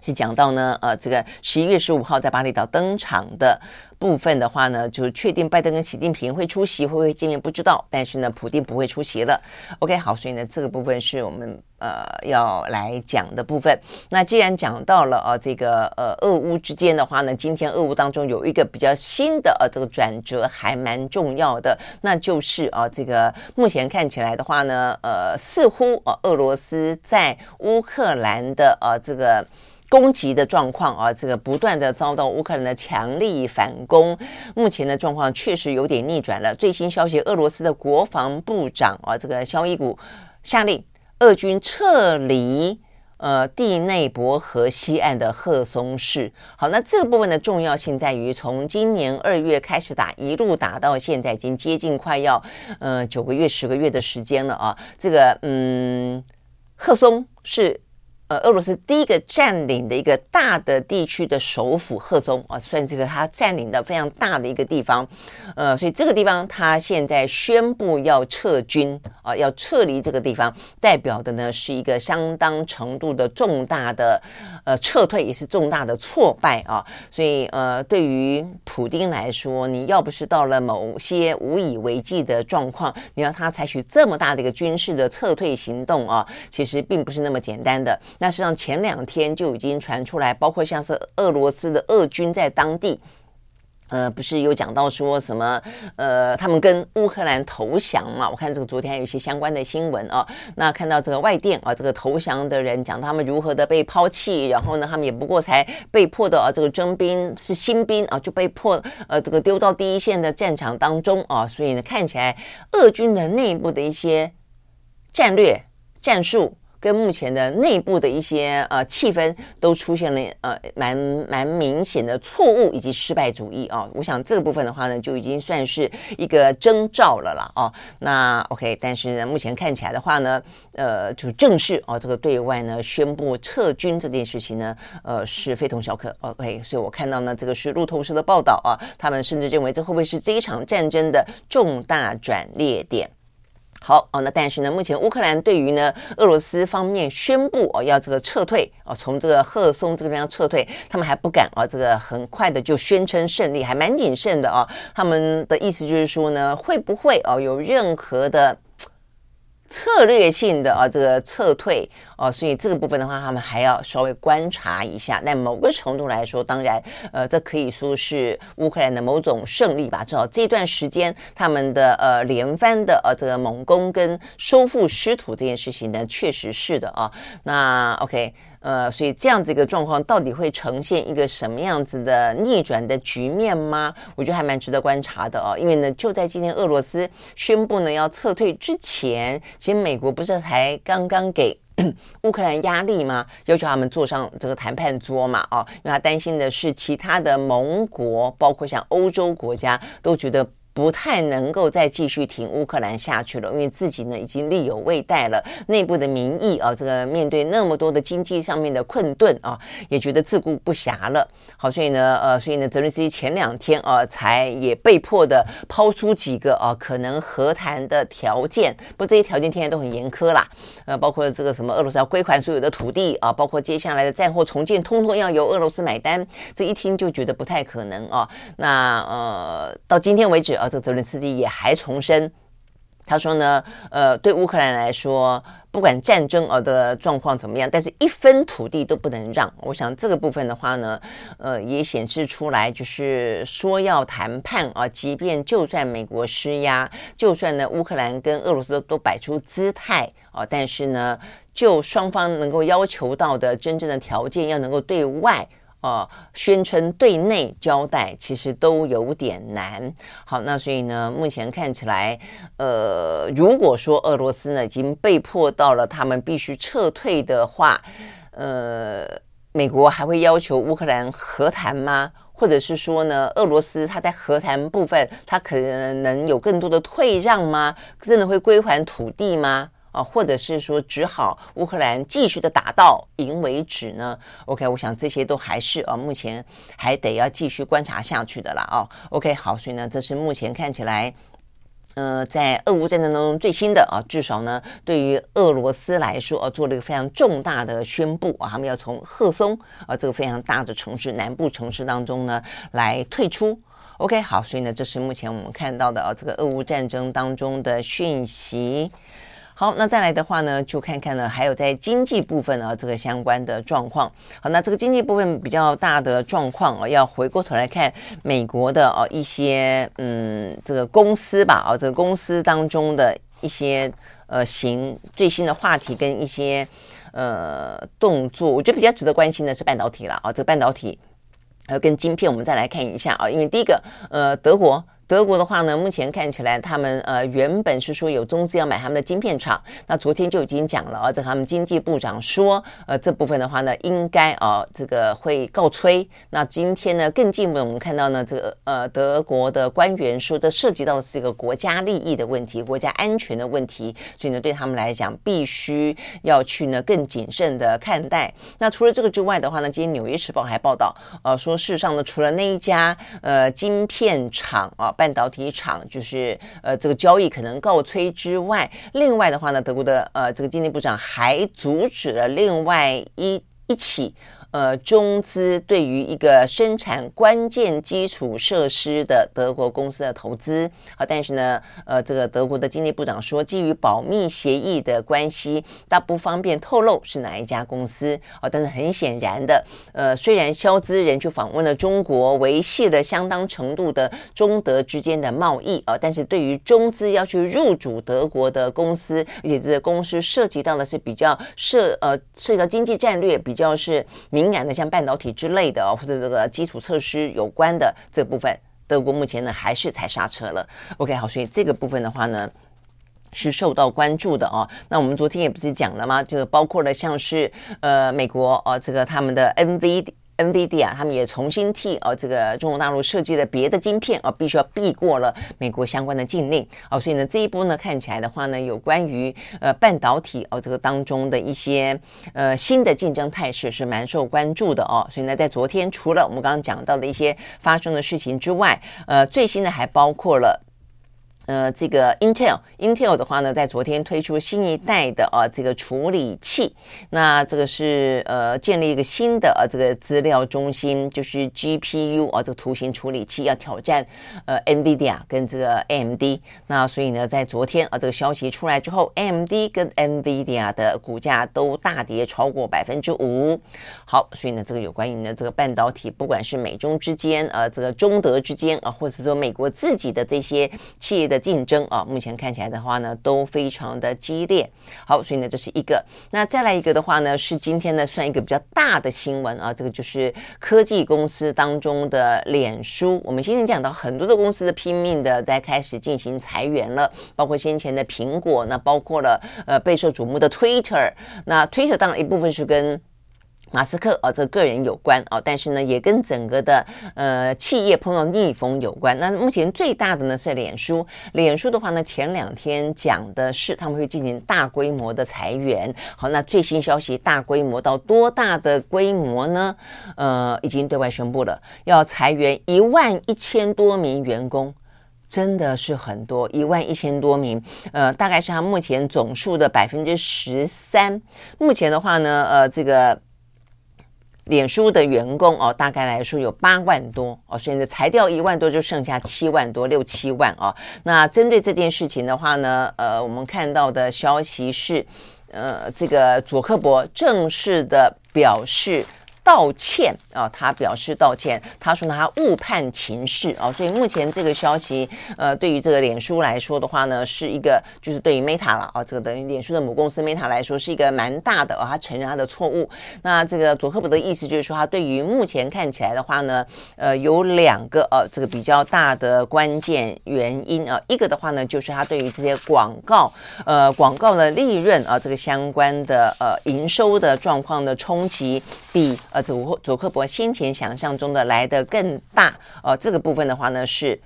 是讲到呢，呃，这个十一月十五号在巴厘岛登场的。部分的话呢，就确定拜登跟习近平会出席，会不会见面不知道。但是呢，普丁不会出席了。OK，好，所以呢，这个部分是我们呃要来讲的部分。那既然讲到了呃这个呃俄乌之间的话呢，今天俄乌当中有一个比较新的呃这个转折，还蛮重要的，那就是啊、呃、这个目前看起来的话呢，呃似乎、呃、俄罗斯在乌克兰的呃这个。攻击的状况啊，这个不断的遭到乌克兰的强力反攻，目前的状况确实有点逆转了。最新消息，俄罗斯的国防部长啊，这个肖伊古下令俄军撤离呃第聂伯河西岸的赫松市。好，那这个部分的重要性在于，从今年二月开始打，一路打到现在，已经接近快要呃九个月、十个月的时间了啊。这个嗯，赫松是。呃，俄罗斯第一个占领的一个大的地区的首府赫松啊，算这个他占领的非常大的一个地方，呃，所以这个地方他现在宣布要撤军啊，要撤离这个地方，代表的呢是一个相当程度的重大的呃撤退，也是重大的挫败啊。所以呃，对于普丁来说，你要不是到了某些无以为继的状况，你要他采取这么大的一个军事的撤退行动啊，其实并不是那么简单的。那实际上前两天就已经传出来，包括像是俄罗斯的俄军在当地，呃，不是有讲到说什么，呃，他们跟乌克兰投降嘛？我看这个昨天还有一些相关的新闻啊。那看到这个外电啊，这个投降的人讲他们如何的被抛弃，然后呢，他们也不过才被迫的啊，这个征兵是新兵啊，就被迫呃这个丢到第一线的战场当中啊。所以呢，看起来俄军的内部的一些战略战术。跟目前的内部的一些呃气氛都出现了呃蛮蛮明显的错误以及失败主义啊，我想这个部分的话呢，就已经算是一个征兆了啦哦。那 OK，但是呢，目前看起来的话呢，呃，就正式哦这个对外呢宣布撤军这件事情呢，呃是非同小可。OK，所以我看到呢，这个是路透社的报道啊，他们甚至认为这会不会是这一场战争的重大转捩点？好哦，那但是呢，目前乌克兰对于呢俄罗斯方面宣布哦要这个撤退哦，从这个赫松这个地方撤退，他们还不敢哦，这个很快的就宣称胜利，还蛮谨慎的哦。他们的意思就是说呢，会不会哦有任何的？策略性的啊，这个撤退啊，所以这个部分的话，他们还要稍微观察一下。那某个程度来说，当然，呃，这可以说是乌克兰的某种胜利吧。至少这段时间，他们的呃连番的呃这个猛攻跟收复失土这件事情呢，确实是的啊。那 OK。呃，所以这样子一个状况，到底会呈现一个什么样子的逆转的局面吗？我觉得还蛮值得观察的哦。因为呢，就在今天俄罗斯宣布呢要撤退之前，其实美国不是才刚刚给 乌克兰压力吗？要求他们坐上这个谈判桌嘛？哦，因为他担心的是其他的盟国，包括像欧洲国家，都觉得。不太能够再继续挺乌克兰下去了，因为自己呢已经力有未逮了，内部的民意啊，这个面对那么多的经济上面的困顿啊，也觉得自顾不暇了。好，所以呢，呃，所以呢，泽连斯基前两天啊，才也被迫的抛出几个啊可能和谈的条件，不过这些条件听起来都很严苛啦，呃，包括这个什么俄罗斯要归还所有的土地啊，包括接下来的战后重建，通通要由俄罗斯买单，这一听就觉得不太可能啊。那呃，到今天为止啊。这个泽连斯基也还重申，他说呢，呃，对乌克兰来说，不管战争呃的状况怎么样，但是一分土地都不能让。我想这个部分的话呢，呃，也显示出来，就是说要谈判啊，即便就算美国施压，就算呢乌克兰跟俄罗斯都都摆出姿态啊，但是呢，就双方能够要求到的真正的条件，要能够对外。哦，宣称对内交代其实都有点难。好，那所以呢，目前看起来，呃，如果说俄罗斯呢已经被迫到了他们必须撤退的话，呃，美国还会要求乌克兰和谈吗？或者是说呢，俄罗斯他在和谈部分，他可能有更多的退让吗？真的会归还土地吗？啊，或者是说，只好乌克兰继续的打到赢为止呢？OK，我想这些都还是啊，目前还得要继续观察下去的啦。哦，OK，好，所以呢，这是目前看起来，呃，在俄乌战争当中最新的啊，至少呢，对于俄罗斯来说，啊，做了一个非常重大的宣布啊，他们要从赫松啊这个非常大的城市南部城市当中呢来退出。OK，好，所以呢，这是目前我们看到的啊，这个俄乌战争当中的讯息。好，那再来的话呢，就看看呢，还有在经济部分啊，这个相关的状况。好，那这个经济部分比较大的状况啊，要回过头来看美国的哦一些嗯这个公司吧，啊这个公司当中的一些呃行最新的话题跟一些呃动作，我觉得比较值得关心的是半导体了啊，这个半导体还有跟晶片，我们再来看一下啊，因为第一个呃德国。德国的话呢，目前看起来他们呃原本是说有中资要买他们的晶片厂，那昨天就已经讲了，而且他们经济部长说，呃这部分的话呢，应该啊、呃、这个会告吹。那今天呢更进一步，我们看到呢这个呃德国的官员说，这涉及到的是一个国家利益的问题，国家安全的问题，所以呢对他们来讲，必须要去呢更谨慎的看待。那除了这个之外的话呢，今天《纽约时报》还报道，呃说事实上呢，除了那一家呃晶片厂啊。半导体厂就是呃，这个交易可能告吹之外，另外的话呢，德国的呃这个经济部长还阻止了另外一一起。呃，中资对于一个生产关键基础设施的德国公司的投资，好，但是呢，呃，这个德国的经济部长说，基于保密协议的关系，他不方便透露是哪一家公司。啊，但是很显然的，呃，虽然肖兹人去访问了中国，维系了相当程度的中德之间的贸易，啊，但是对于中资要去入主德国的公司，而且这个公司涉及到的是比较涉呃涉及到经济战略，比较是。敏感的像半导体之类的，或者这个基础设施有关的这部分，德国目前呢还是踩刹车了。OK，好，所以这个部分的话呢是受到关注的哦。那我们昨天也不是讲了吗？就是包括了像是呃美国哦，这个他们的 NV。NVD 啊，他们也重新替呃这个中国大陆设计了别的晶片哦，必须要避过了美国相关的禁令哦，所以呢这一波呢看起来的话呢，有关于呃半导体哦这个当中的一些呃新的竞争态势是蛮受关注的哦，所以呢在昨天除了我们刚刚讲到的一些发生的事情之外，呃最新的还包括了。呃，这个 Intel，Intel 的话呢，在昨天推出新一代的啊这个处理器，那这个是呃建立一个新的啊这个资料中心，就是 GPU 啊这个图形处理器要挑战呃 NVIDIA 跟这个 AMD，那所以呢，在昨天啊这个消息出来之后，AMD 跟 NVIDIA 的股价都大跌超过百分之五。好，所以呢，这个有关于呢这个半导体，不管是美中之间啊这个中德之间啊，或者说美国自己的这些企业的。竞争啊，目前看起来的话呢，都非常的激烈。好，所以呢，这是一个。那再来一个的话呢，是今天呢算一个比较大的新闻啊，这个就是科技公司当中的脸书。我们今天讲到很多的公司拼命的在开始进行裁员了，包括先前的苹果，那包括了呃备受瞩目的 Twitter。那 Twitter 当然一部分是跟马斯克啊，这个人有关啊，但是呢，也跟整个的呃企业碰到逆风有关。那目前最大的呢是脸书，脸书的话呢，前两天讲的是他们会进行大规模的裁员。好，那最新消息，大规模到多大的规模呢？呃，已经对外宣布了，要裁员一万一千多名员工，真的是很多，一万一千多名，呃，大概是他目前总数的百分之十三。目前的话呢，呃，这个。脸书的员工哦，大概来说有八万多哦，所以呢，裁掉一万多，就剩下七万多，六七万哦。那针对这件事情的话呢，呃，我们看到的消息是，呃，这个佐克伯正式的表示。道歉啊，他表示道歉。他说呢，他误判情势啊，所以目前这个消息，呃，对于这个脸书来说的话呢，是一个就是对于 Meta 了啊，这个等于脸书的母公司 Meta 来说是一个蛮大的啊，他承认他的错误。那这个佐克伯的意思就是说，他对于目前看起来的话呢，呃，有两个呃、这个比较大的关键原因啊，一个的话呢，就是他对于这些广告，呃，广告的利润啊，这个相关的呃营收的状况的冲击比。呃祖祖克伯先前想象中的来得更大，呃，这个部分的话呢是。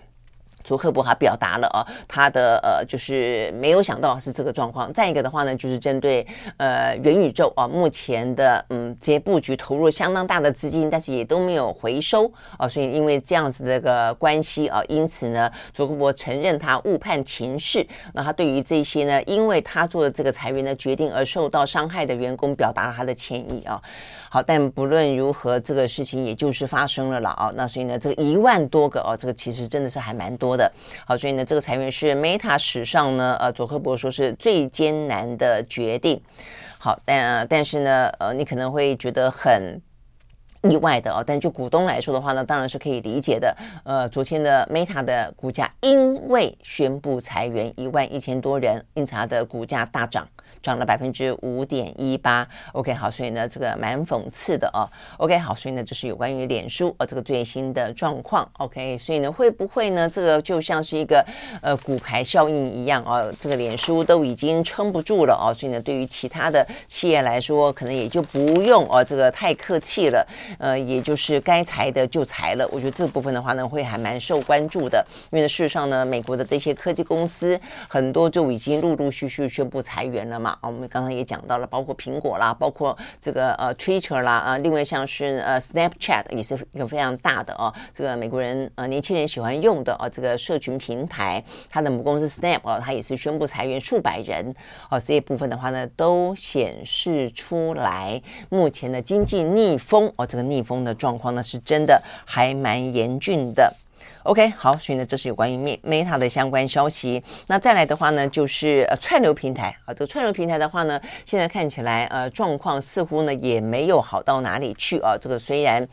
卓克伯还表达了啊，他的呃，就是没有想到是这个状况。再一个的话呢，就是针对呃元宇宙啊，目前的嗯这些布局投入相当大的资金，但是也都没有回收啊，所以因为这样子的一个关系啊，因此呢，卓克伯承认他误判情势。那他对于这些呢，因为他做的这个裁员的决定而受到伤害的员工，表达了他的歉意啊。好，但不论如何，这个事情也就是发生了了啊。那所以呢，这个一万多个哦，这个其实真的是还蛮多的。好，所以呢，这个裁员是 Meta 史上呢，呃，佐科伯说是最艰难的决定。好，但、呃、但是呢，呃，你可能会觉得很意外的哦。但就股东来说的话呢，当然是可以理解的。呃，昨天的 Meta 的股价因为宣布裁员一万一千多人，因此它的股价大涨。涨了百分之五点一八，OK 好，所以呢，这个蛮讽刺的哦。OK 好，所以呢，这是有关于脸书呃这个最新的状况。OK，所以呢，会不会呢，这个就像是一个呃骨牌效应一样哦，这个脸书都已经撑不住了哦，所以呢，对于其他的企业来说，可能也就不用哦这个太客气了，呃，也就是该裁的就裁了。我觉得这部分的话呢，会还蛮受关注的，因为呢，事实上呢，美国的这些科技公司很多就已经陆陆续续宣布裁员了嘛。我们刚刚也讲到了，包括苹果啦，包括这个呃 Twitter 啦，啊，另外像是呃 Snapchat 也是一个非常大的哦，这个美国人呃年轻人喜欢用的哦，这个社群平台，它的母公司 Snap 哦，它也是宣布裁员数百人哦，这一部分的话呢，都显示出来目前的经济逆风哦，这个逆风的状况呢，是真的还蛮严峻的。OK，好，所以呢，这是有关于 Meta 的相关消息。那再来的话呢，就是呃串流平台啊，这个串流平台的话呢，现在看起来呃状况似乎呢也没有好到哪里去啊。这个虽然。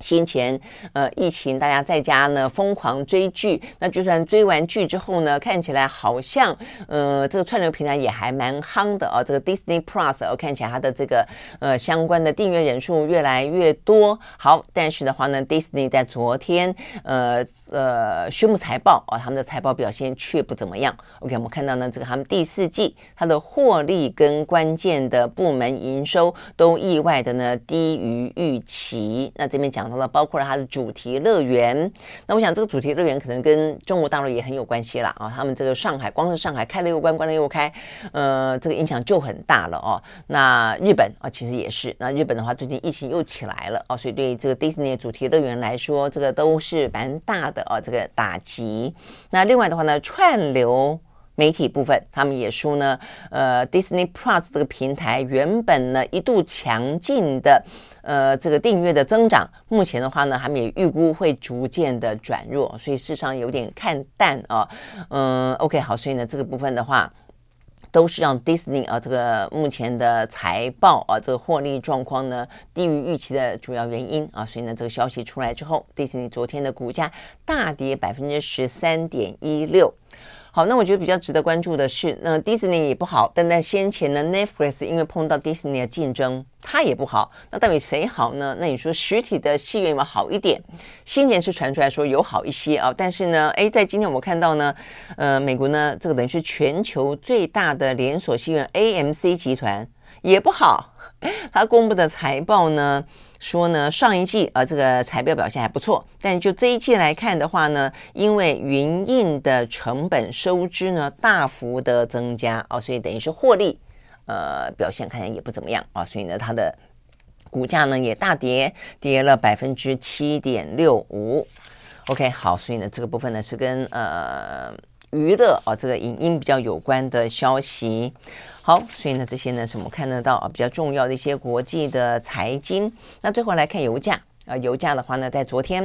先前，呃，疫情大家在家呢疯狂追剧，那就算追完剧之后呢，看起来好像，呃，这个串流平台也还蛮夯的哦。这个 Disney Plus，哦，看起来它的这个呃相关的订阅人数越来越多。好，但是的话呢，Disney 在昨天，呃。呃，宣布财报啊，他们的财报表现却不怎么样。OK，我们看到呢，这个他们第四季它的获利跟关键的部门营收都意外的呢低于预期。那这边讲到了，包括了它的主题乐园。那我想这个主题乐园可能跟中国大陆也很有关系啦。啊。他们这个上海，光是上海开了又关，关了又开，呃，这个影响就很大了哦。那日本啊，其实也是。那日本的话，最近疫情又起来了哦，所以对这个迪士尼主题乐园来说，这个都是蛮大的。啊，这个打击。那另外的话呢，串流媒体部分，他们也说呢，呃，Disney Plus 这个平台原本呢一度强劲的，呃，这个订阅的增长，目前的话呢，他们也预估会逐渐的转弱，所以市场有点看淡啊。嗯，OK，好，所以呢，这个部分的话。都是让 Disney 啊，这个目前的财报啊，这个获利状况呢低于预期的主要原因啊，所以呢，这个消息出来之后，Disney 昨天的股价大跌百分之十三点一六。好，那我觉得比较值得关注的是，那迪士尼也不好，但在先前呢，Netflix 因为碰到迪士尼的竞争，它也不好。那到底谁好呢？那你说实体的戏院有没有好一点？先前是传出来说有好一些啊，但是呢，诶，在今天我们看到呢，呃，美国呢，这个等于是全球最大的连锁戏院 AMC 集团也不好，它公布的财报呢。说呢，上一季啊，这个财报表现还不错，但就这一季来看的话呢，因为云印的成本收支呢大幅的增加啊，所以等于是获利呃表现看起来也不怎么样啊，所以呢，它的股价呢也大跌，跌了百分之七点六五。OK，好，所以呢这个部分呢是跟呃娱乐啊这个影音比较有关的消息。好，所以呢，这些呢是我们看得到啊比较重要的一些国际的财经。那最后来看油价啊，油价的话呢，在昨天，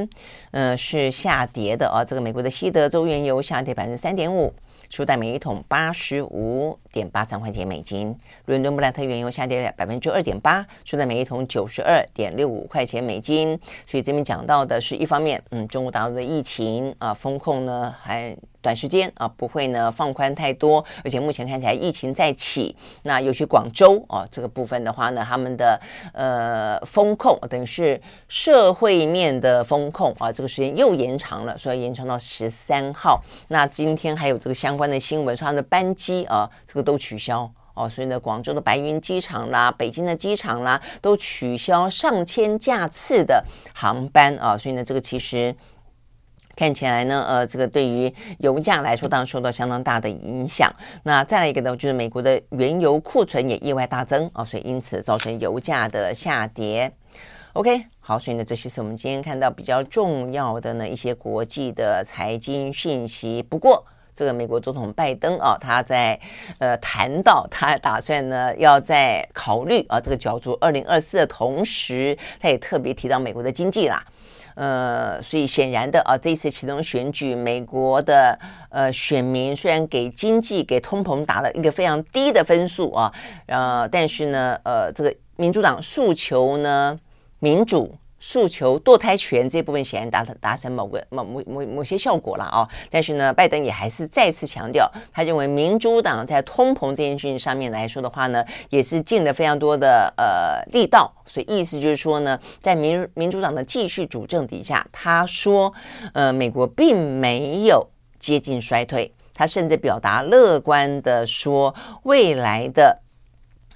嗯、呃，是下跌的啊。这个美国的西德州原油下跌百分之三点五，收在每一桶八十五点八三块钱美金。伦敦布兰特原油下跌百分之二点八，收在每一桶九十二点六五块钱美金。所以这边讲到的是一方面，嗯，中国大陆的疫情啊，风控呢还。短时间啊，不会呢放宽太多，而且目前看起来疫情再起，那尤其广州啊这个部分的话呢，他们的呃风控等于是社会面的风控啊，这个时间又延长了，所以延长到十三号。那今天还有这个相关的新闻，说他们的班机啊，这个都取消哦，所以呢，广州的白云机场啦，北京的机场啦，都取消上千架次的航班啊，所以呢，这个其实。看起来呢，呃，这个对于油价来说，当然受到相当大的影响。那再来一个呢，就是美国的原油库存也意外大增啊，所以因此造成油价的下跌。OK，好，所以呢，这些是我们今天看到比较重要的呢一些国际的财经讯息。不过，这个美国总统拜登啊，他在呃谈到他打算呢要在考虑啊这个角逐二零二四的同时，他也特别提到美国的经济啦。呃，所以显然的啊，这一次其中选举，美国的呃选民虽然给经济、给通膨打了一个非常低的分数啊，呃，但是呢，呃，这个民主党诉求呢民主。诉求堕胎权这部分显然达达成某个某某某某些效果了啊，但是呢，拜登也还是再次强调，他认为民主党在通膨这件事情上面来说的话呢，也是尽了非常多的呃力道，所以意思就是说呢，在民民主党的继续主政底下，他说，呃，美国并没有接近衰退，他甚至表达乐观的说，未来的。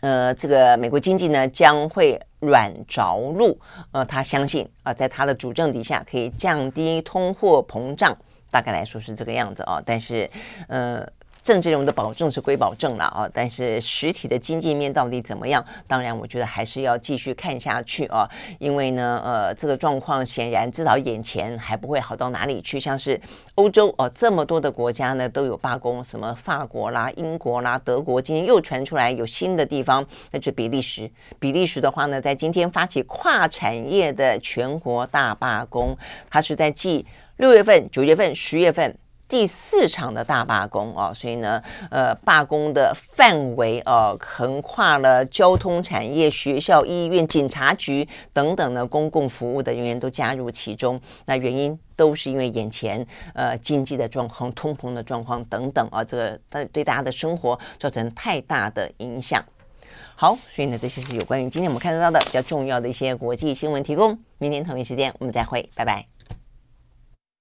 呃，这个美国经济呢将会软着陆，呃，他相信啊、呃，在他的主政底下可以降低通货膨胀，大概来说是这个样子啊，但是，呃。政治人物的保证是归保证了啊，但是实体的经济面到底怎么样？当然，我觉得还是要继续看下去啊，因为呢，呃，这个状况显然至少眼前还不会好到哪里去。像是欧洲哦，这么多的国家呢都有罢工，什么法国啦、英国啦、德国，今天又传出来有新的地方，那就比利时。比利时的话呢，在今天发起跨产业的全国大罢工，它是在继六月份、九月份、十月份。第四场的大罢工啊，所以呢，呃，罢工的范围呃，横跨了交通产业、学校、医院、警察局等等的公共服务的人员都加入其中。那原因都是因为眼前呃经济的状况、通膨的状况等等啊，这个对对大家的生活造成太大的影响。好，所以呢，这些是有关于今天我们看得到的比较重要的一些国际新闻提供。明天同一时间我们再会，拜拜。